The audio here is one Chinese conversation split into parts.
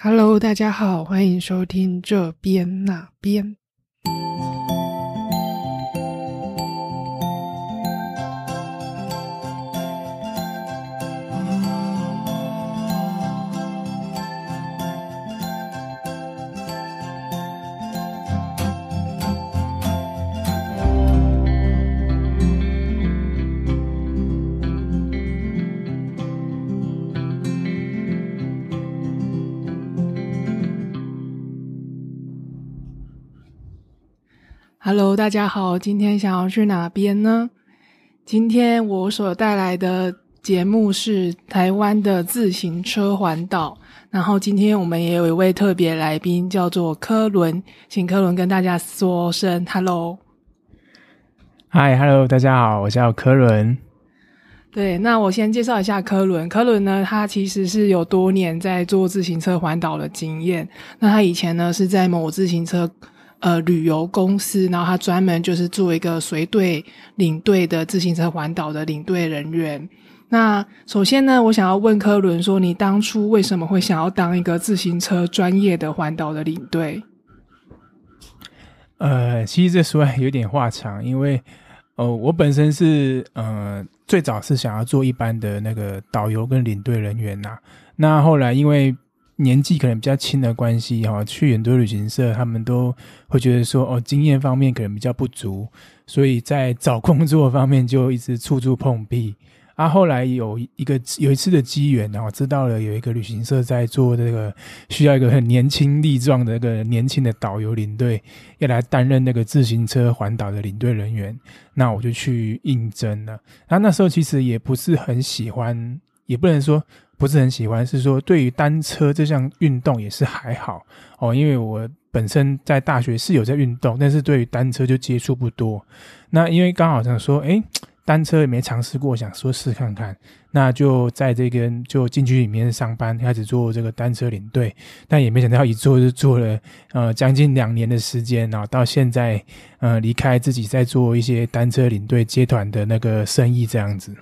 Hello，大家好，欢迎收听这边那边。Hello，大家好，今天想要去哪边呢？今天我所带来的节目是台湾的自行车环岛，然后今天我们也有一位特别来宾，叫做科伦，请科伦跟大家说声 Hello。Hi，Hello，大家好，我叫科伦。对，那我先介绍一下科伦。科伦呢，他其实是有多年在做自行车环岛的经验。那他以前呢是在某自行车。呃，旅游公司，然后他专门就是做一个随队领队的自行车环岛的领队人员。那首先呢，我想要问科伦说，你当初为什么会想要当一个自行车专业的环岛的领队？呃，其实这说来有点话长，因为哦，我本身是呃，最早是想要做一般的那个导游跟领队人员呐。那后来因为年纪可能比较轻的关系哈，去很多旅行社，他们都会觉得说哦，经验方面可能比较不足，所以在找工作方面就一直处处碰壁。啊，后来有一个有一次的机缘，然后知道了有一个旅行社在做这个，需要一个很年轻力壮的那个年轻的导游领队，要来担任那个自行车环岛的领队人员，那我就去应征了。然后那时候其实也不是很喜欢，也不能说。不是很喜欢，是说对于单车这项运动也是还好哦，因为我本身在大学是有在运动，但是对于单车就接触不多。那因为刚好想说，哎，单车也没尝试过，想说试看看，那就在这个就进去里面上班，开始做这个单车领队，但也没想到一做就做了呃将近两年的时间，然后到现在呃离开自己在做一些单车领队接团的那个生意这样子。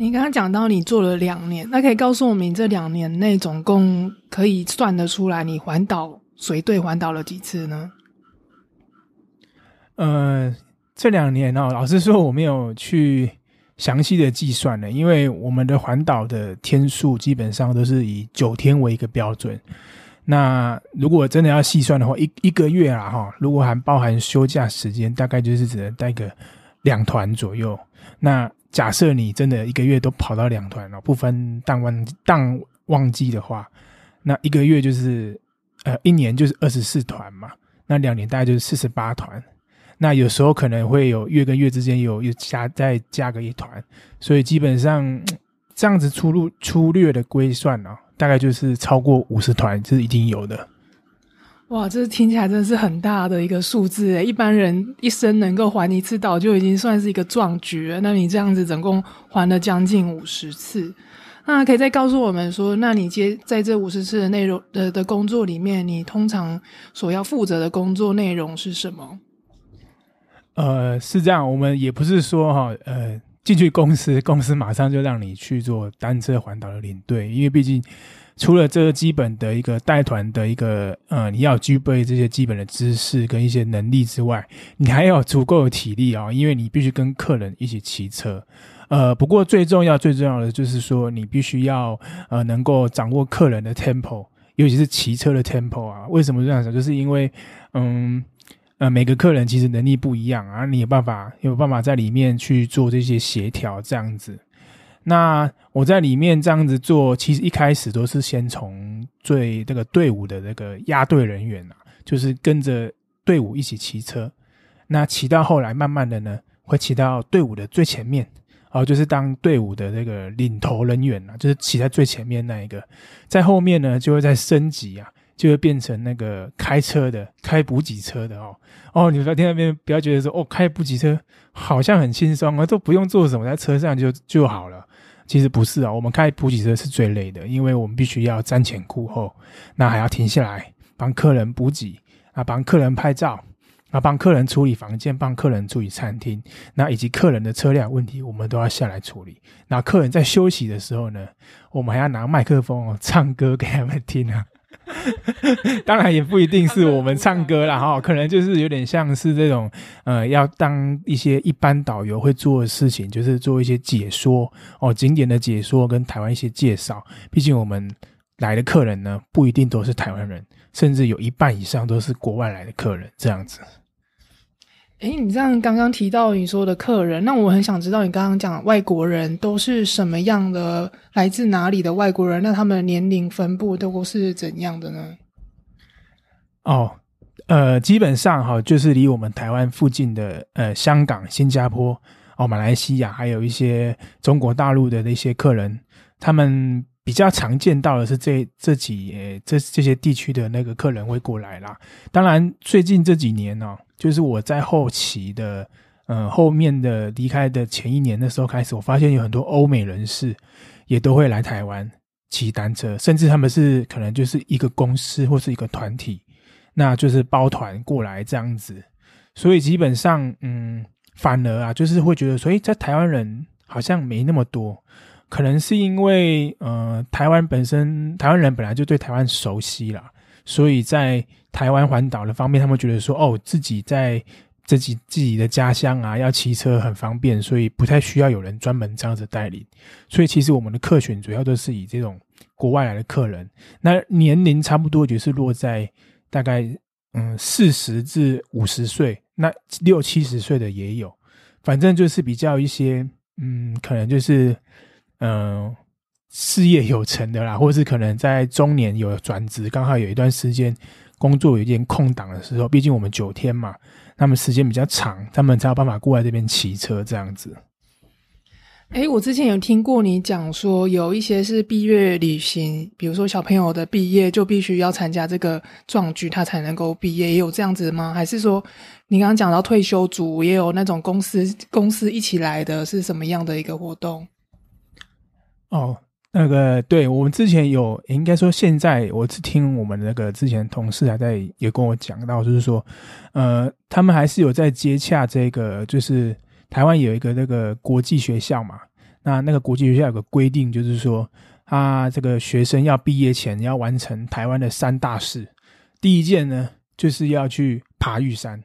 你刚刚讲到你做了两年，那可以告诉我们这两年内总共可以算得出来你环岛随队环岛了几次呢？呃，这两年哦，老实说我没有去详细的计算了，因为我们的环岛的天数基本上都是以九天为一个标准。那如果真的要细算的话，一一个月啊哈，如果含包含休假时间，大概就是只能带个两团左右。那假设你真的一个月都跑到两团了，不分淡旺淡旺季的话，那一个月就是呃一年就是二十四团嘛，那两年大概就是四十八团。那有时候可能会有月跟月之间有又加再加个一团，所以基本上 这样子粗略粗略的规算啊，大概就是超过五十团是一定有的。哇，这听起来真的是很大的一个数字诶！一般人一生能够还一次岛就已经算是一个壮举了。那你这样子总共还了将近五十次，那可以再告诉我们说，那你接在这五十次的内容的的工作里面，你通常所要负责的工作内容是什么？呃，是这样，我们也不是说哈，呃，进去公司，公司马上就让你去做单车环岛的领队，因为毕竟。除了这个基本的一个带团的一个呃，你要具备这些基本的知识跟一些能力之外，你还要足够的体力啊，因为你必须跟客人一起骑车。呃，不过最重要最重要的就是说，你必须要呃能够掌握客人的 tempo，尤其是骑车的 tempo 啊。为什么这样讲？就是因为嗯呃每个客人其实能力不一样啊，你有办法有办法在里面去做这些协调这样子。那我在里面这样子做，其实一开始都是先从最这个队伍的那个压队人员啊，就是跟着队伍一起骑车。那骑到后来，慢慢的呢，会骑到队伍的最前面，哦，就是当队伍的那个领头人员啊，就是骑在最前面那一个。在后面呢，就会再升级啊，就会变成那个开车的、开补给车的哦。哦，你不要听那边不要觉得说哦，开补给车好像很轻松啊，都不用做什么，在车上就就好了。其实不是啊，我们开补给车是最累的，因为我们必须要瞻前顾后，那还要停下来帮客人补给啊，帮客人拍照那帮客人处理房间，帮客人处理餐厅，那以及客人的车辆问题，我们都要下来处理。那客人在休息的时候呢，我们还要拿麦克风唱歌给他们听啊。当然也不一定是我们唱歌啦，哈，可能就是有点像是这种，呃，要当一些一般导游会做的事情，就是做一些解说哦，景点的解说跟台湾一些介绍。毕竟我们来的客人呢，不一定都是台湾人，甚至有一半以上都是国外来的客人，这样子。哎，你这样刚刚提到你说的客人，那我很想知道你刚刚讲外国人都是什么样的，来自哪里的外国人？那他们年龄分布都是怎样的呢？哦，呃，基本上哈，就是离我们台湾附近的呃香港、新加坡、哦马来西亚，还有一些中国大陆的那些客人，他们比较常见到的是这这几这这些地区的那个客人会过来啦。当然，最近这几年呢。就是我在后期的，嗯，后面的离开的前一年的时候开始，我发现有很多欧美人士也都会来台湾骑单车，甚至他们是可能就是一个公司或是一个团体，那就是包团过来这样子。所以基本上，嗯，反而啊，就是会觉得，所以在台湾人好像没那么多，可能是因为，呃，台湾本身台湾人本来就对台湾熟悉啦。所以在台湾环岛的方面，他们觉得说，哦，自己在自己自己的家乡啊，要骑车很方便，所以不太需要有人专门这样子带领。所以其实我们的客群主要都是以这种国外来的客人，那年龄差不多就是落在大概嗯四十至五十岁，那六七十岁的也有，反正就是比较一些嗯，可能就是嗯。事业有成的啦，或是可能在中年有转职，刚好有一段时间工作有一点空档的时候，毕竟我们九天嘛，他们时间比较长，他们才有办法过来这边骑车这样子。哎，我之前有听过你讲说，有一些是毕业旅行，比如说小朋友的毕业就必须要参加这个壮举，他才能够毕业，也有这样子吗？还是说你刚刚讲到退休族也有那种公司公司一起来的，是什么样的一个活动？哦。那个，对我们之前有，应该说现在，我是听我们那个之前同事还在也跟我讲到，就是说，呃，他们还是有在接洽这个，就是台湾有一个那个国际学校嘛，那那个国际学校有个规定，就是说，他这个学生要毕业前要完成台湾的三大事，第一件呢就是要去爬玉山，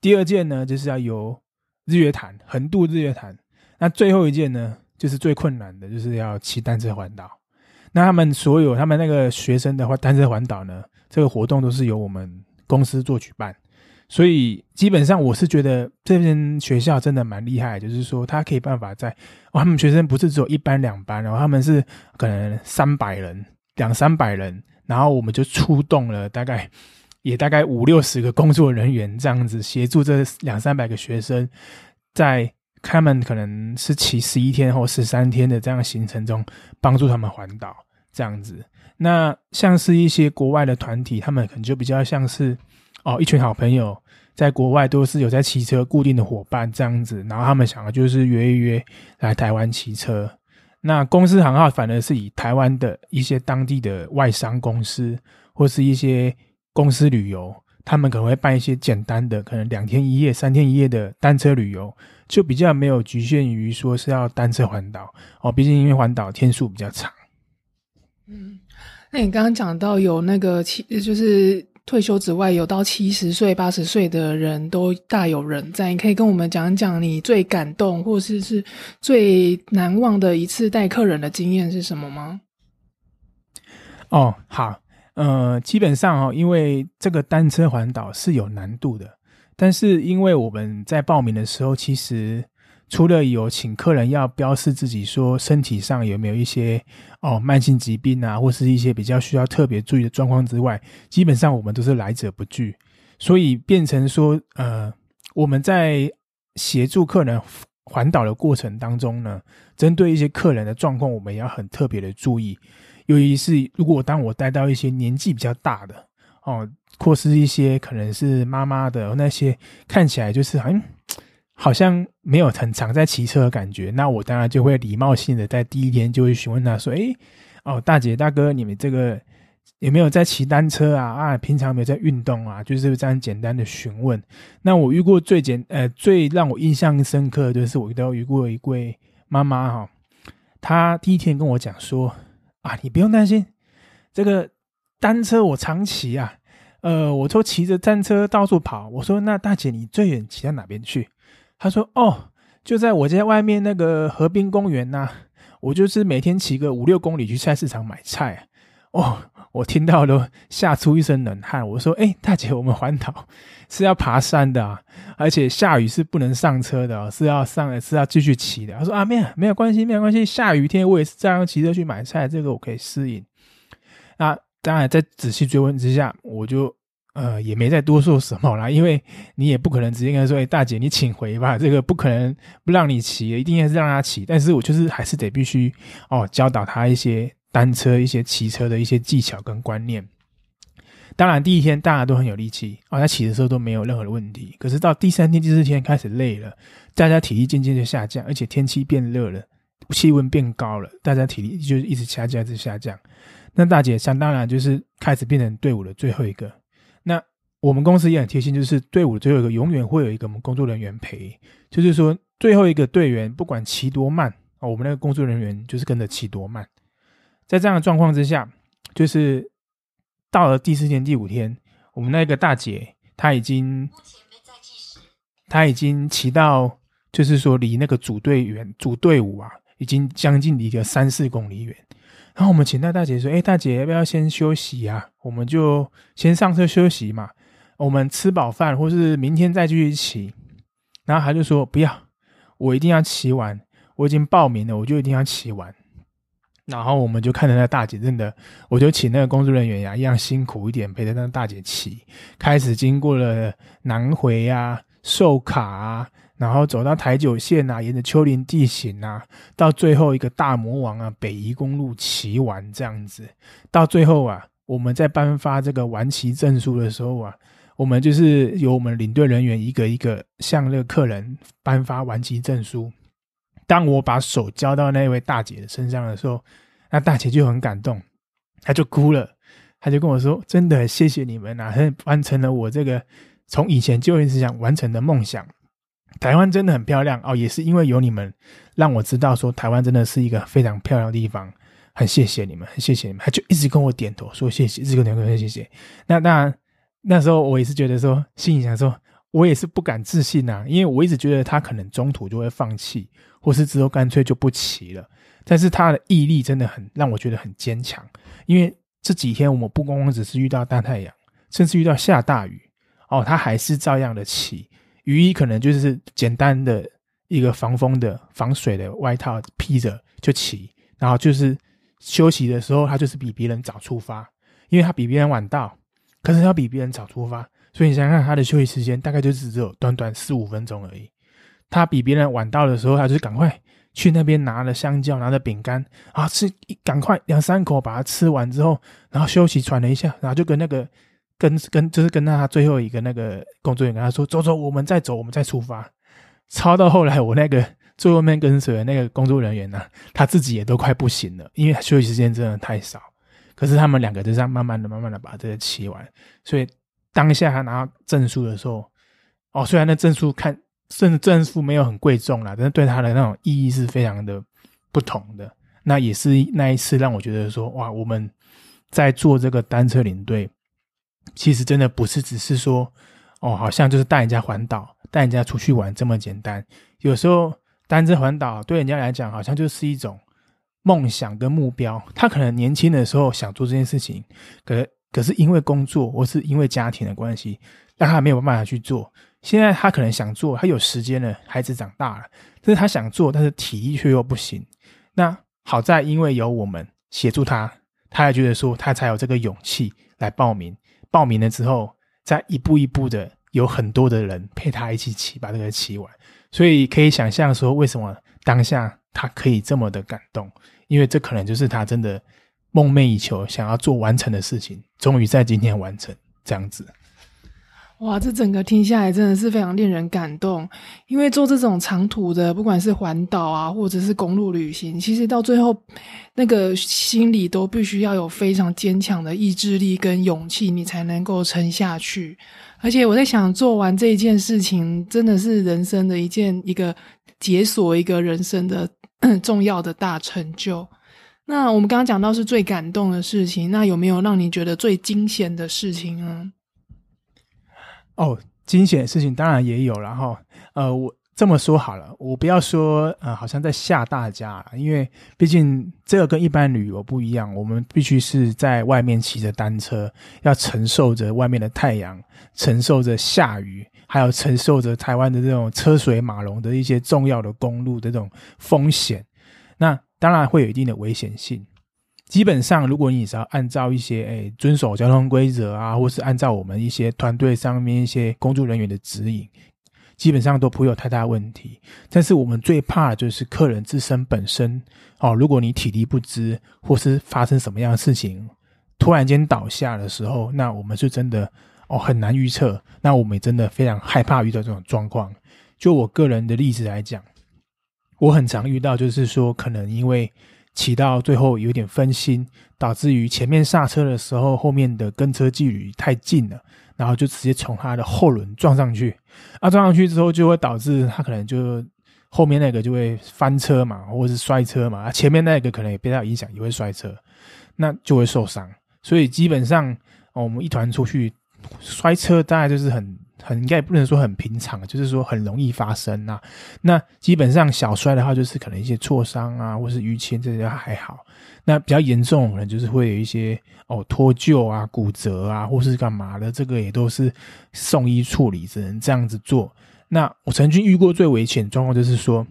第二件呢就是要游日月潭，横渡日月潭，那最后一件呢？就是最困难的，就是要骑单车环岛。那他们所有他们那个学生的话，单车环岛呢，这个活动都是由我们公司做举办。所以基本上我是觉得这间学校真的蛮厉害，就是说他可以办法在，哦，他们学生不是只有一班两班，然后他们是可能三百人、两三百人，然后我们就出动了大概也大概五六十个工作人员这样子协助这两三百个学生在。他们可能是骑十一天或十三天的这样行程中，帮助他们环岛这样子。那像是一些国外的团体，他们可能就比较像是哦，一群好朋友在国外都是有在骑车固定的伙伴这样子，然后他们想的就是约一约来台湾骑车。那公司行号反而是以台湾的一些当地的外商公司或是一些公司旅游。他们可能会办一些简单的，可能两天一夜、三天一夜的单车旅游，就比较没有局限于说是要单车环岛哦。毕竟因为环岛天数比较长。嗯，那你刚刚讲到有那个七，就是退休之外，有到七十岁、八十岁的人都大有人在。你可以跟我们讲讲你最感动，或是是最难忘的一次带客人的经验是什么吗？哦，好。呃，基本上哦，因为这个单车环岛是有难度的，但是因为我们在报名的时候，其实除了有请客人要标示自己说身体上有没有一些哦慢性疾病啊，或是一些比较需要特别注意的状况之外，基本上我们都是来者不拒，所以变成说，呃，我们在协助客人环岛的过程当中呢，针对一些客人的状况，我们也要很特别的注意。尤其是如果当我带到一些年纪比较大的哦，或是一些可能是妈妈的那些，看起来就是好像好像没有很常在骑车的感觉，那我当然就会礼貌性的在第一天就会询问他说：“哎，哦，大姐大哥，你们这个有没有在骑单车啊？啊，平常有没有在运动啊？就是这样简单的询问。那我遇过最简呃最让我印象深刻的就是我遇到遇过一位妈妈哈，她第一天跟我讲说啊，你不用担心，这个单车我常骑啊，呃，我都骑着单车到处跑。我说那大姐你最远骑到哪边去？她说哦，就在我家外面那个河滨公园呐。我就是每天骑个五六公里去菜市场买菜，哦，我听到都吓出一身冷汗。我说：“哎，大姐，我们环岛 是要爬山的啊，而且下雨是不能上车的，是要上是要继续骑的。”他说：“啊，没有没有关系，没有关系，下雨天我也是这样骑车去买菜，这个我可以适应。”那当然，在仔细追问之下，我就。呃，也没再多说什么啦，因为你也不可能直接跟他说：“哎，大姐，你请回吧。”这个不可能不让你骑，一定要是让他骑。但是我就是还是得必须哦，教导他一些单车、一些骑车的一些技巧跟观念。当然，第一天大家都很有力气哦，他骑的时候都没有任何的问题。可是到第三天、第四天开始累了，大家体力渐渐就下降，而且天气变热了，气温变高了，大家体力就一直下降，一直下降。那大姐想当然就是开始变成队伍的最后一个。那我们公司也很贴心，就是队伍最后一个永远会有一个我们工作人员陪，就是说最后一个队员不管骑多慢哦，我们那个工作人员就是跟着骑多慢。在这样的状况之下，就是到了第四天、第五天，我们那个大姐她已经她已经骑到，就是说离那个组队员、组队伍啊，已经将近离个三四公里远。然后我们请那大姐说：“哎，大姐要不要先休息啊？我们就先上车休息嘛。我们吃饱饭，或是明天再继续骑。”然后他就说：“不要，我一定要骑完。我已经报名了，我就一定要骑完。”然后我们就看着那大姐，真的，我就请那个工作人员呀，一样辛苦一点，陪着那大姐骑。开始经过了南回啊、寿卡啊。然后走到台九线啊，沿着丘陵地形啊，到最后一个大魔王啊，北宜公路骑完这样子，到最后啊，我们在颁发这个完骑证书的时候啊，我们就是由我们领队人员一个一个向那个客人颁发完骑证书。当我把手交到那位大姐的身上的时候，那大姐就很感动，她就哭了，她就跟我说：“真的谢谢你们啊，完成了我这个从以前就一直想完成的梦想。”台湾真的很漂亮哦，也是因为有你们，让我知道说台湾真的是一个非常漂亮的地方。很谢谢你们，很谢谢你们，他就一直跟我点头说谢谢，一直跟我说谢谢。那当然，那时候我也是觉得说，心里想说，我也是不敢自信呐，因为我一直觉得他可能中途就会放弃，或是之后干脆就不骑了。但是他的毅力真的很让我觉得很坚强，因为这几天我们不光光只是遇到大太阳，甚至遇到下大雨哦，他还是照样的骑。雨衣可能就是简单的一个防风的、防水的外套披着就骑，然后就是休息的时候，他就是比别人早出发，因为他比别人晚到，可是他比别人早出发，所以你想想他的休息时间大概就是只有短短四五分钟而已。他比别人晚到的时候，他就是赶快去那边拿了香蕉、拿了饼干啊，吃赶快两三口把它吃完之后，然后休息喘了一下，然后就跟那个。跟跟就是跟他最后一个那个工作人员跟他说走走，我们再走，我们再出发。超到后来，我那个最后面跟随的那个工作人员呢，他自己也都快不行了，因为休息时间真的太少。可是他们两个就这样慢慢的、慢慢的把这个骑完。所以当下他拿到证书的时候，哦，虽然那证书看甚至证书没有很贵重啦，但是对他的那种意义是非常的不同的。那也是那一次让我觉得说，哇，我们在做这个单车领队。其实真的不是只是说，哦，好像就是带人家环岛、带人家出去玩这么简单。有时候单车环岛对人家来讲，好像就是一种梦想跟目标。他可能年轻的时候想做这件事情，可可是因为工作或是因为家庭的关系，让他没有办法去做。现在他可能想做，他有时间了，孩子长大了，但是他想做，但是体力却又不行。那好在因为有我们协助他，他还觉得说他才有这个勇气来报名。报名了之后，再一步一步的，有很多的人陪他一起骑，把这个骑完。所以可以想象说，为什么当下他可以这么的感动？因为这可能就是他真的梦寐以求、想要做完成的事情，终于在今天完成这样子。哇，这整个听下来真的是非常令人感动。因为做这种长途的，不管是环岛啊，或者是公路旅行，其实到最后，那个心里都必须要有非常坚强的意志力跟勇气，你才能够撑下去。而且我在想，做完这一件事情，真的是人生的一件一个解锁一个人生的 重要的大成就。那我们刚刚讲到是最感动的事情，那有没有让你觉得最惊险的事情呢？哦，惊险的事情当然也有了哈。呃，我这么说好了，我不要说呃，好像在吓大家，因为毕竟这个跟一般旅游不一样，我们必须是在外面骑着单车，要承受着外面的太阳，承受着下雨，还有承受着台湾的这种车水马龙的一些重要的公路的这种风险。那当然会有一定的危险性。基本上，如果你只要按照一些诶遵守交通规则啊，或是按照我们一些团队上面一些工作人员的指引，基本上都不会有太大问题。但是我们最怕的就是客人自身本身哦，如果你体力不支，或是发生什么样的事情，突然间倒下的时候，那我们是真的哦很难预测。那我们也真的非常害怕遇到这种状况。就我个人的例子来讲，我很常遇到，就是说可能因为。骑到最后有点分心，导致于前面刹车的时候，后面的跟车距离太近了，然后就直接从他的后轮撞上去。啊，撞上去之后就会导致他可能就后面那个就会翻车嘛，或者是摔车嘛。啊，前面那个可能也被他影响，也会摔车，那就会受伤。所以基本上我们一团出去摔车，大概就是很。很应该不能说很平常，就是说很容易发生呐。那基本上小摔的话，就是可能一些挫伤啊，或是淤青这些还好。那比较严重，可能就是会有一些哦脱臼啊、骨折啊，或是干嘛的，这个也都是送医处理，只能这样子做。那我曾经遇过最危险状况，就是说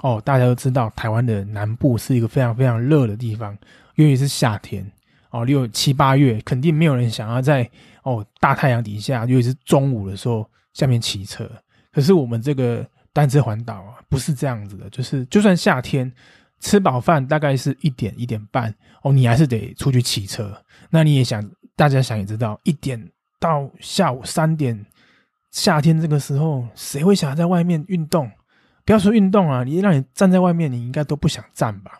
哦，大家都知道台湾的南部是一个非常非常热的地方，尤其是夏天哦，六七八月，肯定没有人想要在。哦，大太阳底下，尤其是中午的时候，下面骑车。可是我们这个单车环岛啊，不是这样子的，就是就算夏天吃饱饭，大概是一点一点半，哦，你还是得出去骑车。那你也想，大家想也知道，一点到下午三点，夏天这个时候，谁会想要在外面运动？不要说运动啊，你让你站在外面，你应该都不想站吧？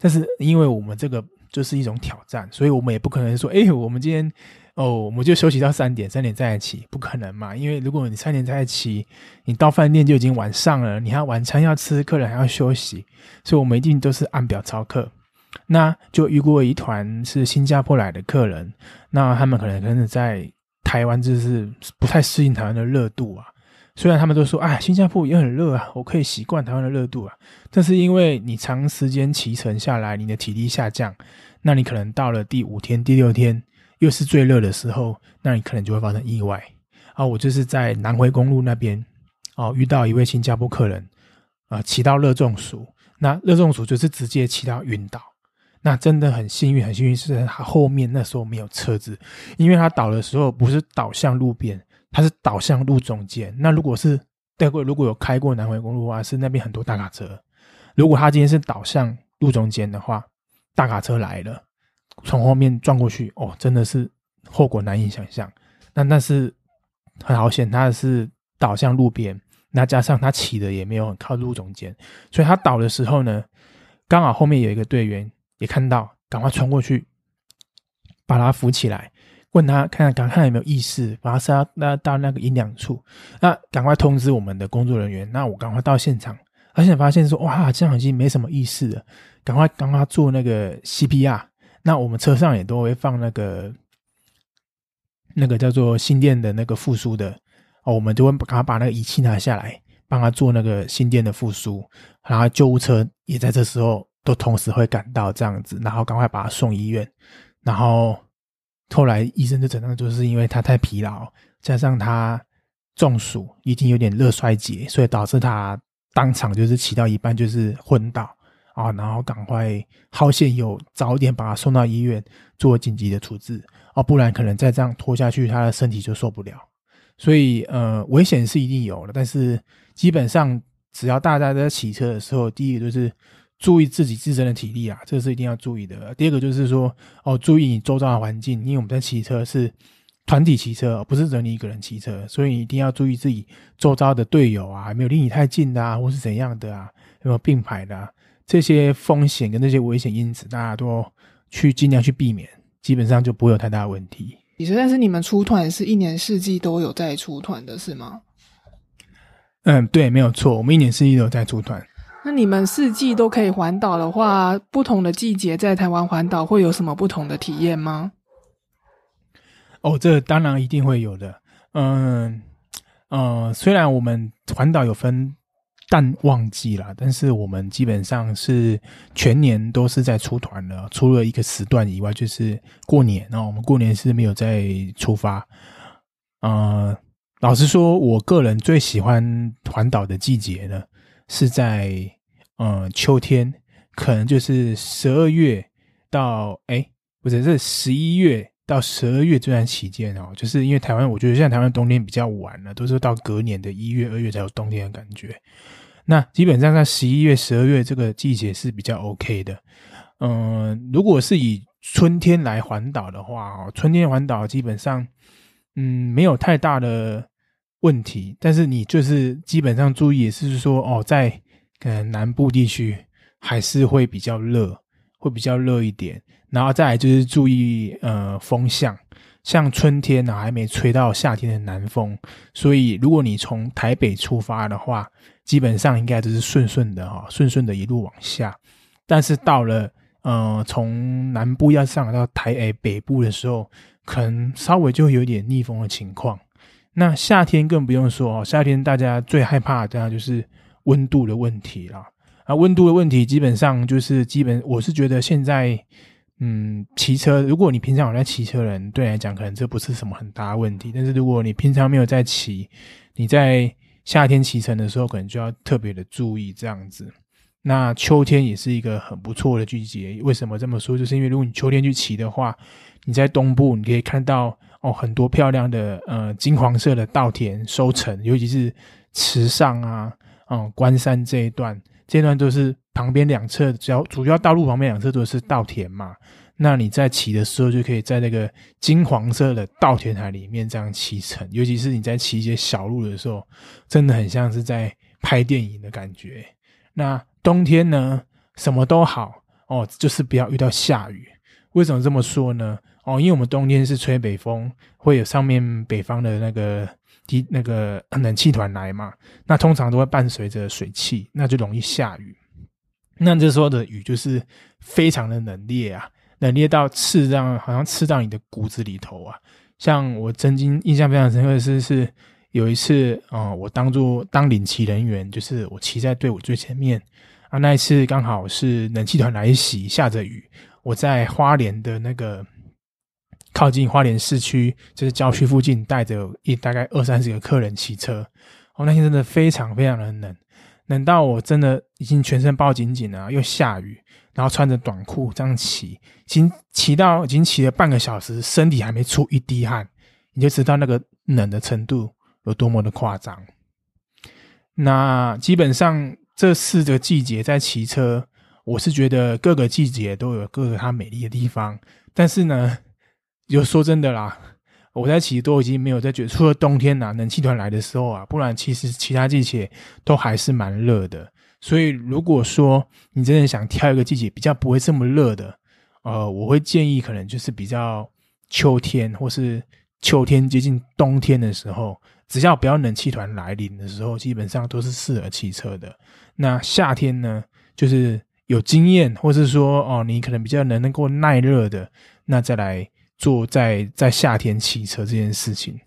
但是因为我们这个就是一种挑战，所以我们也不可能说，哎，我们今天。哦，我们就休息到三点，三点再起，不可能嘛？因为如果你三点再起，你到饭店就已经晚上了，你还晚餐要吃，客人还要休息，所以我们一定都是按表操课。那就遇过一团是新加坡来的客人，那他们可能可能在台湾就是不太适应台湾的热度啊。虽然他们都说，哎，新加坡也很热啊，我可以习惯台湾的热度啊，但是因为你长时间骑乘下来，你的体力下降，那你可能到了第五天、第六天。又是最热的时候，那你可能就会发生意外啊！我就是在南回公路那边哦，遇到一位新加坡客人啊，骑到热中暑，那热中暑就是直接骑到晕倒。那真的很幸运，很幸运是他后面那时候没有车子，因为他倒的时候不是倒向路边，他是倒向路中间。那如果是待会如果有开过南回公路的话，是那边很多大卡车。如果他今天是倒向路中间的话，大卡车来了。从后面撞过去，哦，真的是后果难以想象。那但是很好险，他是倒向路边，那加上他骑的也没有很靠路中间，所以他倒的时候呢，刚好后面有一个队员也看到，赶快冲过去把他扶起来，问他看看看有没有意识，把他塞到到那个阴凉处。那赶快通知我们的工作人员，那我赶快到现场，而且发现说哇，这样已经没什么意识了，赶快赶快做那个 CPR。那我们车上也都会放那个那个叫做心电的那个复苏的哦，我们就会赶快把那个仪器拿下来，帮他做那个心电的复苏，然后救护车也在这时候都同时会赶到这样子，然后赶快把他送医院。然后后来医生就诊断，就是因为他太疲劳，加上他中暑，已经有点热衰竭，所以导致他当场就是骑到一半就是昏倒。啊，然后赶快好险有早点把他送到医院做紧急的处置啊，不然可能再这样拖下去，他的身体就受不了。所以呃，危险是一定有的，但是基本上只要大家在骑车的时候，第一个就是注意自己自身的体力啊，这个是一定要注意的。第二个就是说哦，注意你周遭的环境，因为我们在骑车是团体骑车，不是只有你一个人骑车，所以一定要注意自己周遭的队友啊，没有离你太近的啊，或是怎样的啊，有没有并排的啊，这些风险跟那些危险因子，大家都去尽量去避免，基本上就不会有太大的问题。你说，但是你们出团是一年四季都有在出团的是吗？嗯，对，没有错，我们一年四季都有在出团。那你们四季都可以环岛的话，不同的季节在台湾环岛会有什么不同的体验吗？哦，这当然一定会有的。嗯，呃，虽然我们环岛有分淡旺季啦，但是我们基本上是全年都是在出团的，除了一个时段以外，就是过年哦。我们过年是没有在出发。呃，老实说，我个人最喜欢环岛的季节呢，是在。嗯，秋天可能就是十二月到哎，不是是十一月到十二月这段期间哦，就是因为台湾，我觉得现在台湾冬天比较晚了，都是到隔年的一月、二月才有冬天的感觉。那基本上在十一月、十二月这个季节是比较 OK 的。嗯，如果是以春天来环岛的话哦，春天环岛基本上嗯没有太大的问题，但是你就是基本上注意也是说哦在。嗯，南部地区还是会比较热，会比较热一点。然后再来就是注意呃风向，像春天呢还没吹到夏天的南风，所以如果你从台北出发的话，基本上应该都是顺顺的哈，顺顺的一路往下。但是到了呃从南部要上到台诶北部的时候，可能稍微就有点逆风的情况。那夏天更不用说哦，夏天大家最害怕的就是。温度的问题啦，啊，温度的问题基本上就是基本，我是觉得现在，嗯，骑车，如果你平常有在骑车人，对来讲可能这不是什么很大问题，但是如果你平常没有在骑，你在夏天骑乘的时候，可能就要特别的注意这样子。那秋天也是一个很不错的季节，为什么这么说？就是因为如果你秋天去骑的话，你在东部你可以看到哦很多漂亮的呃金黄色的稻田收成，尤其是池上啊。哦，关山这一段，这段都是旁边两侧，主要主要道路旁边两侧都是稻田嘛。那你在骑的时候，就可以在那个金黄色的稻田海里面这样骑乘。尤其是你在骑一些小路的时候，真的很像是在拍电影的感觉。那冬天呢，什么都好哦，就是不要遇到下雨。为什么这么说呢？哦，因为我们冬天是吹北风，会有上面北方的那个。低那个冷气团来嘛，那通常都会伴随着水汽，那就容易下雨。那这时候的雨就是非常的冷冽啊，冷冽到刺这样，好像刺到你的骨子里头啊。像我曾经印象非常深刻的是，是有一次啊，我当做当领骑人员，就是我骑在队伍最前面啊。那一次刚好是冷气团来袭，下着雨，我在花莲的那个。靠近花莲市区，就是郊区附近，带着一大概二三十个客人骑车。哦，那天真的非常非常的冷，冷到我真的已经全身包紧紧了，又下雨，然后穿着短裤这样骑，已经骑到已经骑了半个小时，身体还没出一滴汗，你就知道那个冷的程度有多么的夸张。那基本上这四个季节在骑车，我是觉得各个季节都有各个它美丽的地方，但是呢。就说真的啦，我在骑都已经没有在觉得，除了冬天呐，冷气团来的时候啊，不然其实其他季节都还是蛮热的。所以如果说你真的想挑一个季节比较不会这么热的，呃，我会建议可能就是比较秋天或是秋天接近冬天的时候，只要不要冷气团来临的时候，基本上都是适合骑车的。那夏天呢，就是有经验或是说哦，你可能比较能能够耐热的，那再来。做在在夏天骑车这件事情，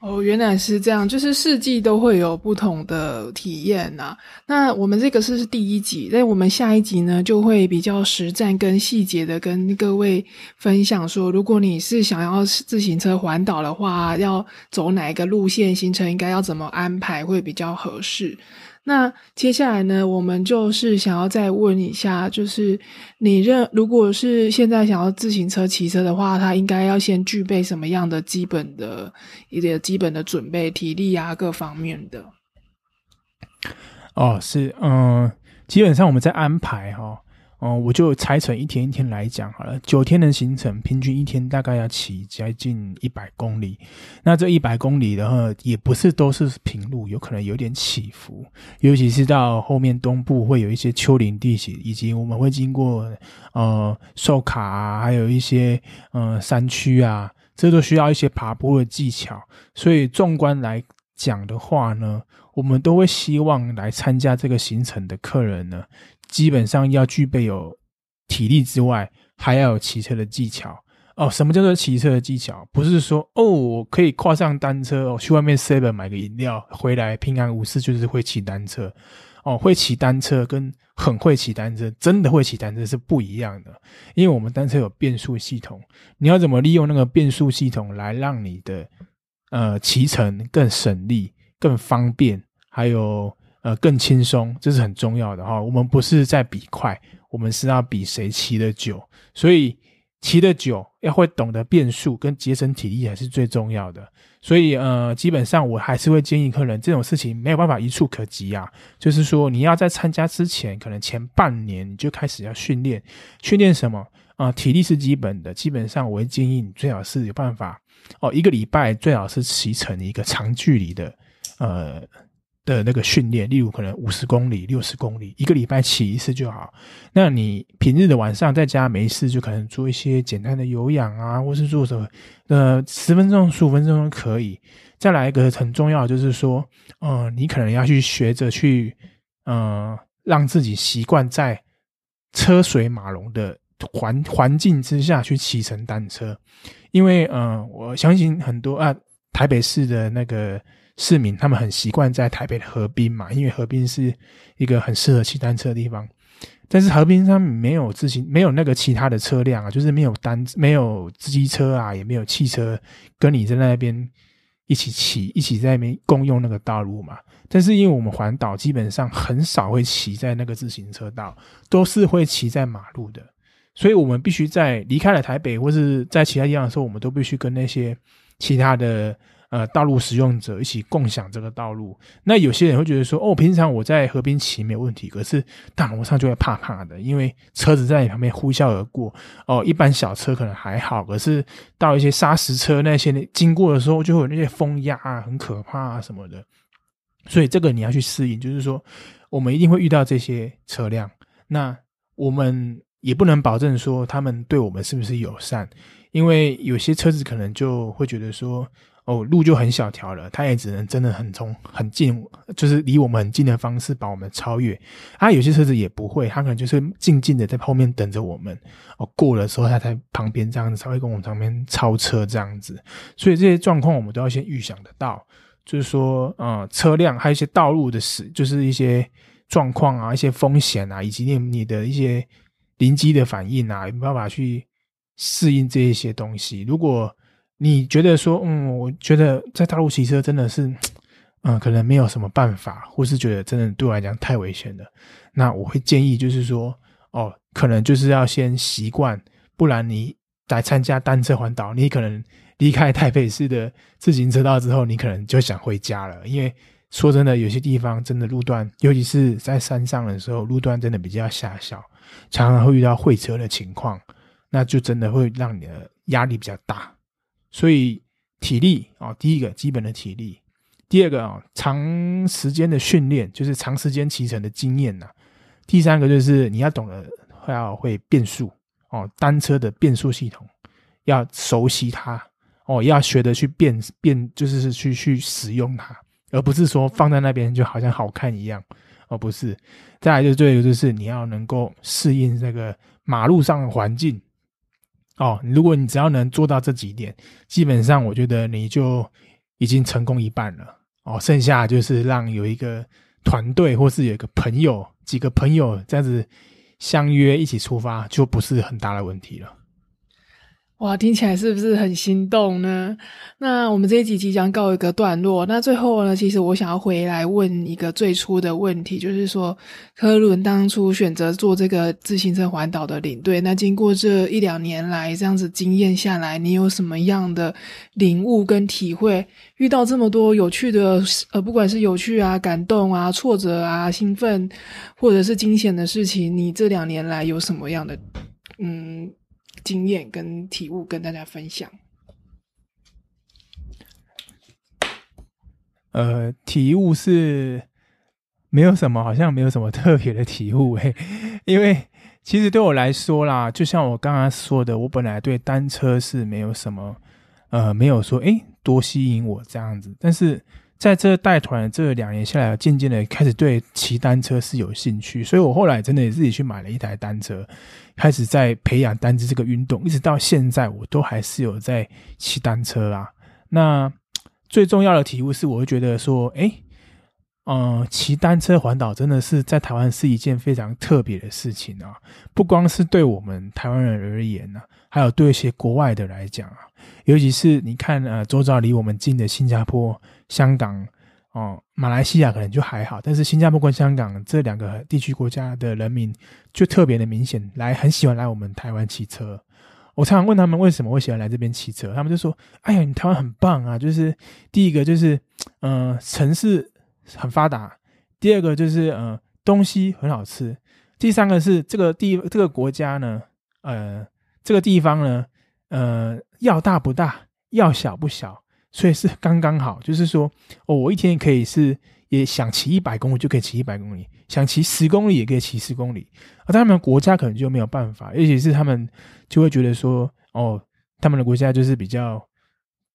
哦，原来是这样，就是四季都会有不同的体验呐。那我们这个是第一集，那我们下一集呢，就会比较实战跟细节的跟各位分享说，如果你是想要自行车环岛的话，要走哪一个路线，行程应该要怎么安排会比较合适。那接下来呢，我们就是想要再问一下，就是你认如果是现在想要自行车骑车的话，他应该要先具备什么样的基本的一点基本的准备，体力啊各方面的。哦，是，嗯，基本上我们在安排哈，我就拆成一天一天来讲好了。九天的行程，平均一天大概要骑接近一百公里。那这一百公里的话，也不是都是平路，有可能有点起伏。尤其是到后面东部会有一些丘陵地形，以及我们会经过呃寿卡啊，还有一些呃山区啊，这都需要一些爬坡的技巧。所以纵观来讲的话呢，我们都会希望来参加这个行程的客人呢。基本上要具备有体力之外，还要有骑车的技巧哦。什么叫做骑车的技巧？不是说哦，我可以跨上单车哦，去外面 seven 买个饮料回来平安无事，就是会骑单车哦。会骑单车跟很会骑单车，真的会骑单车是不一样的。因为我们单车有变速系统，你要怎么利用那个变速系统来让你的呃骑乘更省力、更方便，还有。呃，更轻松，这是很重要的哈。我们不是在比快，我们是要比谁骑的久。所以骑的久，要会懂得变速跟节省体力，还是最重要的。所以呃，基本上我还是会建议客人，这种事情没有办法一触可及啊。就是说，你要在参加之前，可能前半年你就开始要训练，训练什么啊？体力是基本的，基本上我会建议你最好是有办法哦，一个礼拜最好是骑成一个长距离的呃。的那个训练，例如可能五十公里、六十公里，一个礼拜骑一次就好。那你平日的晚上在家没事，就可能做一些简单的有氧啊，或是做什么，呃，十分钟、十五分钟都可以。再来一个很重要，就是说，呃，你可能要去学着去，呃，让自己习惯在车水马龙的环环境之下去骑乘单车，因为，呃，我相信很多啊，台北市的那个。市民他们很习惯在台北的河滨嘛，因为河滨是一个很适合骑单车的地方。但是河滨上没有自行，没有那个其他的车辆啊，就是没有单，没有机车啊，也没有汽车跟你在那边一起骑，一起在那边共用那个道路嘛。但是因为我们环岛基本上很少会骑在那个自行车道，都是会骑在马路的，所以我们必须在离开了台北或是在其他地方的时候，我们都必须跟那些其他的。呃，道路使用者一起共享这个道路。那有些人会觉得说，哦，平常我在河边骑没有问题，可是大路上就会怕怕的，因为车子在你旁边呼啸而过。哦，一般小车可能还好，可是到一些砂石车那些经过的时候，就会有那些风压啊，很可怕啊什么的。所以这个你要去适应，就是说我们一定会遇到这些车辆，那我们也不能保证说他们对我们是不是友善，因为有些车子可能就会觉得说。哦，路就很小条了，他也只能真的很从很近，就是离我们很近的方式把我们超越。啊有些车子也不会，他可能就是静静的在后面等着我们。哦，过了之后他在旁边这样子才会跟我们旁边超车这样子。所以这些状况我们都要先预想得到，就是说，呃，车辆还有一些道路的事，就是一些状况啊，一些风险啊，以及你你的一些临机的反应啊，有办法去适应这一些东西。如果你觉得说，嗯，我觉得在大陆骑车真的是，嗯，可能没有什么办法，或是觉得真的对我来讲太危险了。那我会建议，就是说，哦，可能就是要先习惯，不然你来参加单车环岛，你可能离开台北市的自行车道之后，你可能就想回家了。因为说真的，有些地方真的路段，尤其是在山上的时候，路段真的比较狭小，常常会遇到会车的情况，那就真的会让你的压力比较大。所以体力啊，第一个基本的体力，第二个啊，长时间的训练就是长时间骑乘的经验呐。第三个就是你要懂得要会变速哦，单车的变速系统要熟悉它哦，要学的去变变，就是去去使用它，而不是说放在那边就好像好看一样哦，不是。再来就是最后就是你要能够适应这个马路上的环境。哦，如果你只要能做到这几点，基本上我觉得你就已经成功一半了。哦，剩下就是让有一个团队，或是有一个朋友，几个朋友这样子相约一起出发，就不是很大的问题了。哇，听起来是不是很心动呢？那我们这一集即将告一个段落。那最后呢，其实我想要回来问一个最初的问题，就是说，科伦当初选择做这个自行车环岛的领队，那经过这一两年来这样子经验下来，你有什么样的领悟跟体会？遇到这么多有趣的，呃，不管是有趣啊、感动啊、挫折啊、兴奋，或者是惊险的事情，你这两年来有什么样的，嗯？经验跟体悟跟大家分享。呃，体悟是没有什么，好像没有什么特别的体悟 诶。因为其实对我来说啦，就像我刚刚说的，我本来对单车是没有什么，呃，没有说诶多吸引我这样子，但是。在这带团这两年下来，渐渐的开始对骑单车是有兴趣，所以我后来真的自己去买了一台单车，开始在培养单车这个运动，一直到现在我都还是有在骑单车啊。那最重要的体悟是，我会觉得说，哎，嗯，骑单车环岛真的是在台湾是一件非常特别的事情啊，不光是对我们台湾人而言呢，还有对一些国外的来讲啊。尤其是你看，呃，周遭离我们近的新加坡、香港、哦，马来西亚可能就还好，但是新加坡跟香港这两个地区国家的人民就特别的明显，来很喜欢来我们台湾骑车。我常常问他们为什么会喜欢来这边骑车，他们就说：“哎呀，你台湾很棒啊！就是第一个就是，嗯，城市很发达；第二个就是，嗯，东西很好吃；第三个是这个地这个国家呢，呃，这个地方呢。”呃，要大不大，要小不小，所以是刚刚好。就是说，哦，我一天可以是也想骑一百公里就可以骑一百公里，想骑十公里也可以骑十公里。而他们国家可能就没有办法，尤其是他们就会觉得说，哦，他们的国家就是比较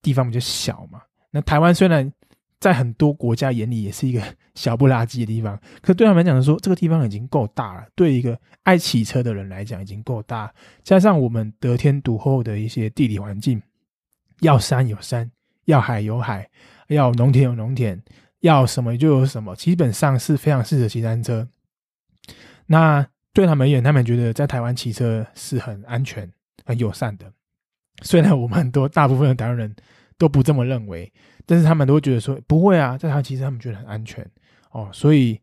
地方比较小嘛。那台湾虽然。在很多国家眼里，也是一个 小不拉几的地方。可对他们来讲说，这个地方已经够大了。对一个爱骑车的人来讲，已经够大。加上我们得天独厚的一些地理环境，要山有山，要海有海，要农田有农田，要什么就有什么，基本上是非常适合骑单车。那对他们而言，他们觉得在台湾骑车是很安全、很友善的。虽然我们很多大部分的台湾人都不这么认为。但是他们都会觉得说不会啊，在他其实他们觉得很安全哦，所以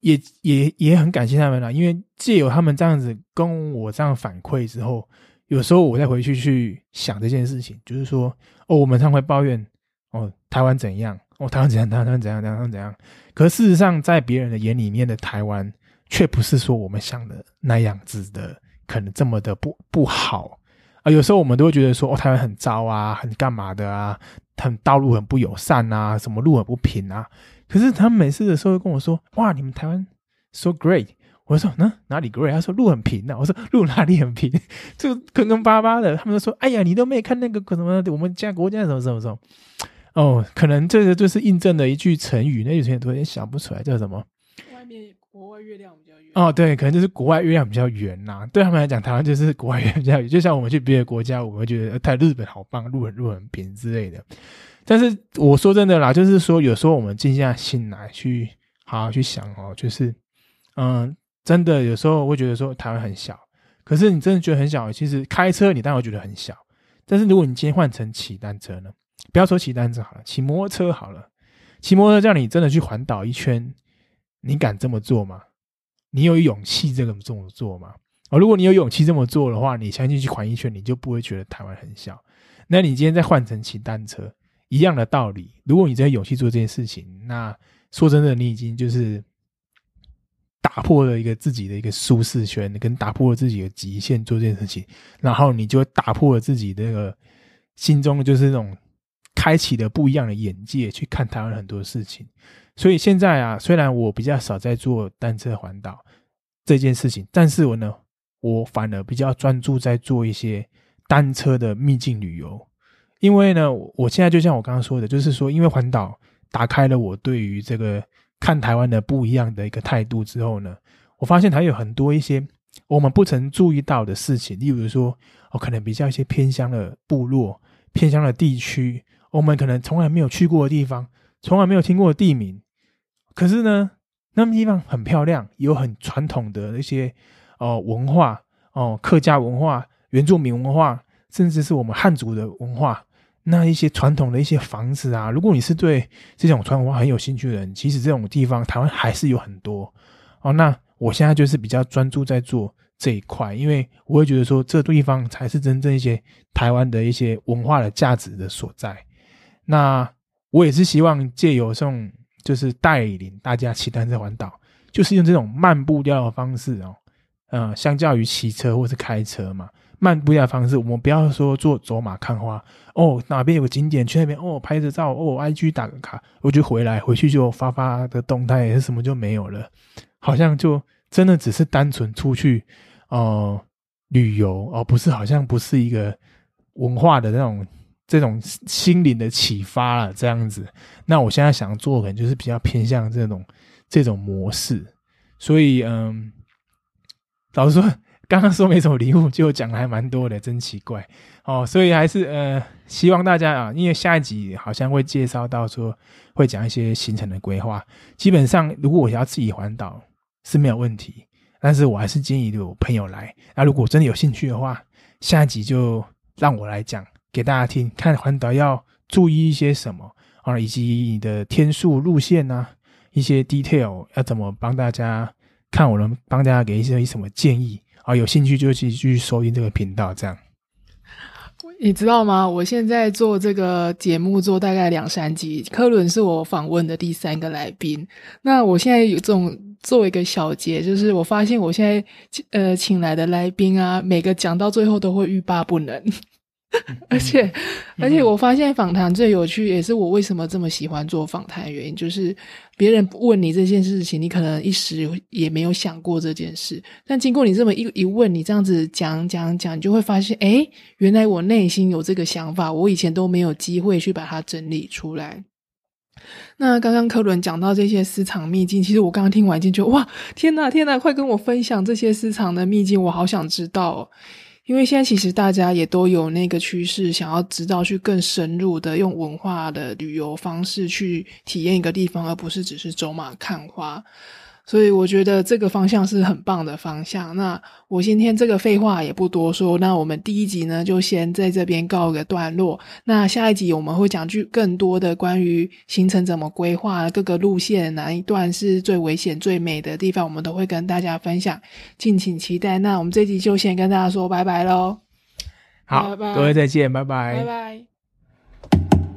也也也很感谢他们啦，因为借由他们这样子跟我这样反馈之后，有时候我再回去去想这件事情，就是说哦，我们常会抱怨哦台湾怎样，哦台湾怎样，台湾怎样，台湾怎样，可事实上在别人的眼里面的台湾，却不是说我们想的那样子的，可能这么的不不好啊。有时候我们都会觉得说哦台湾很糟啊，很干嘛的啊。很道路很不友善啊，什么路很不平啊。可是他们每次的时候跟我说：“哇，你们台湾 so great。”我说：“呢哪里 great？” 他说：“路很平啊。”我说：“路哪里很平？就坑坑巴巴的。”他们都说：“哎呀，你都没看那个什么我们家国家什么什么什么。”哦，可能这个就是印证了一句成语，那句成语有点想不出来叫什么。外面国外月亮比较圆。哦，对，可能就是国外月亮比较圆呐。对他们来讲，台湾就是国外月亮比较圆。就像我们去别的国家，我们会觉得台日本好棒，路很路很平之类的。但是我说真的啦，就是说有时候我们静下心来去好好去想哦，就是嗯，真的有时候会觉得说台湾很小，可是你真的觉得很小，其实开车你当然会觉得很小。但是如果你今天换成骑单车呢？不要说骑单车好了，骑摩托车好了，骑摩托车叫你真的去环岛一圈，你敢这么做吗？你有勇气这个这么做吗？哦，如果你有勇气这么做的话，你相信去环一圈，你就不会觉得台湾很小。那你今天再换成骑单车，一样的道理。如果你真的勇气做这件事情，那说真的，你已经就是打破了一个自己的一个舒适圈，跟打破了自己的极限做这件事情，然后你就打破了自己那个心中就是那种开启的不一样的眼界，去看台湾很多事情。所以现在啊，虽然我比较少在做单车环岛这件事情，但是我呢，我反而比较专注在做一些单车的秘境旅游。因为呢，我现在就像我刚刚说的，就是说，因为环岛打开了我对于这个看台湾的不一样的一个态度之后呢，我发现还有很多一些我们不曾注意到的事情，例如说，哦，可能比较一些偏乡的部落、偏乡的地区，我们可能从来没有去过的地方，从来没有听过的地名。可是呢，那么地方很漂亮，有很传统的那些哦文化哦，客家文化、原住民文化，甚至是我们汉族的文化，那一些传统的一些房子啊，如果你是对这种传统文化很有兴趣的人，其实这种地方台湾还是有很多哦。那我现在就是比较专注在做这一块，因为我会觉得说，这地方才是真正一些台湾的一些文化的价值的所在。那我也是希望借由这种，就是带领大家骑单车环岛，就是用这种慢步调的方式哦，呃，相较于骑车或是开车嘛，漫步的方式，我们不要说做走马看花哦，哪边有个景点去那边哦，拍着照哦，IG 打个卡，我就回来，回去就发发的动态，是什么就没有了，好像就真的只是单纯出去哦旅游哦，不是好像不是一个文化的那种。这种心灵的启发了，这样子。那我现在想做，可能就是比较偏向这种这种模式。所以，嗯，老实说，刚刚说没什么礼物，就讲的还蛮多的，真奇怪哦。所以还是呃，希望大家啊，因为下一集好像会介绍到说，会讲一些行程的规划。基本上，如果我要自己环岛是没有问题，但是我还是建议有朋友来。那如果真的有兴趣的话，下一集就让我来讲。给大家听，看环岛要注意一些什么啊，以及你的天数、路线呐，一些 detail 要怎么帮大家看，我能帮大家给一些什么建议啊？有兴趣就去继续收听这个频道，这样。你知道吗？我现在做这个节目做大概两三集，科伦是我访问的第三个来宾。那我现在有这种做一个小结，就是我发现我现在呃请来的来宾啊，每个讲到最后都会欲罢不能。而且，而且我发现访谈最有趣，也是我为什么这么喜欢做访谈的原因，就是别人问你这件事情，你可能一时也没有想过这件事，但经过你这么一一问，你这样子讲讲讲，你就会发现，哎，原来我内心有这个想法，我以前都没有机会去把它整理出来。那刚刚科伦讲到这些私藏秘境，其实我刚刚听完已经觉得，哇，天呐天呐，快跟我分享这些私藏的秘境，我好想知道。因为现在其实大家也都有那个趋势，想要知道去更深入的用文化的旅游方式去体验一个地方，而不是只是走马看花。所以我觉得这个方向是很棒的方向。那我今天这个废话也不多说，那我们第一集呢就先在这边告个段落。那下一集我们会讲句更多的关于行程怎么规划，各个路线哪一段是最危险、最美的地方，我们都会跟大家分享，敬请期待。那我们这集就先跟大家说拜拜喽。好，各位再见，拜拜，拜拜。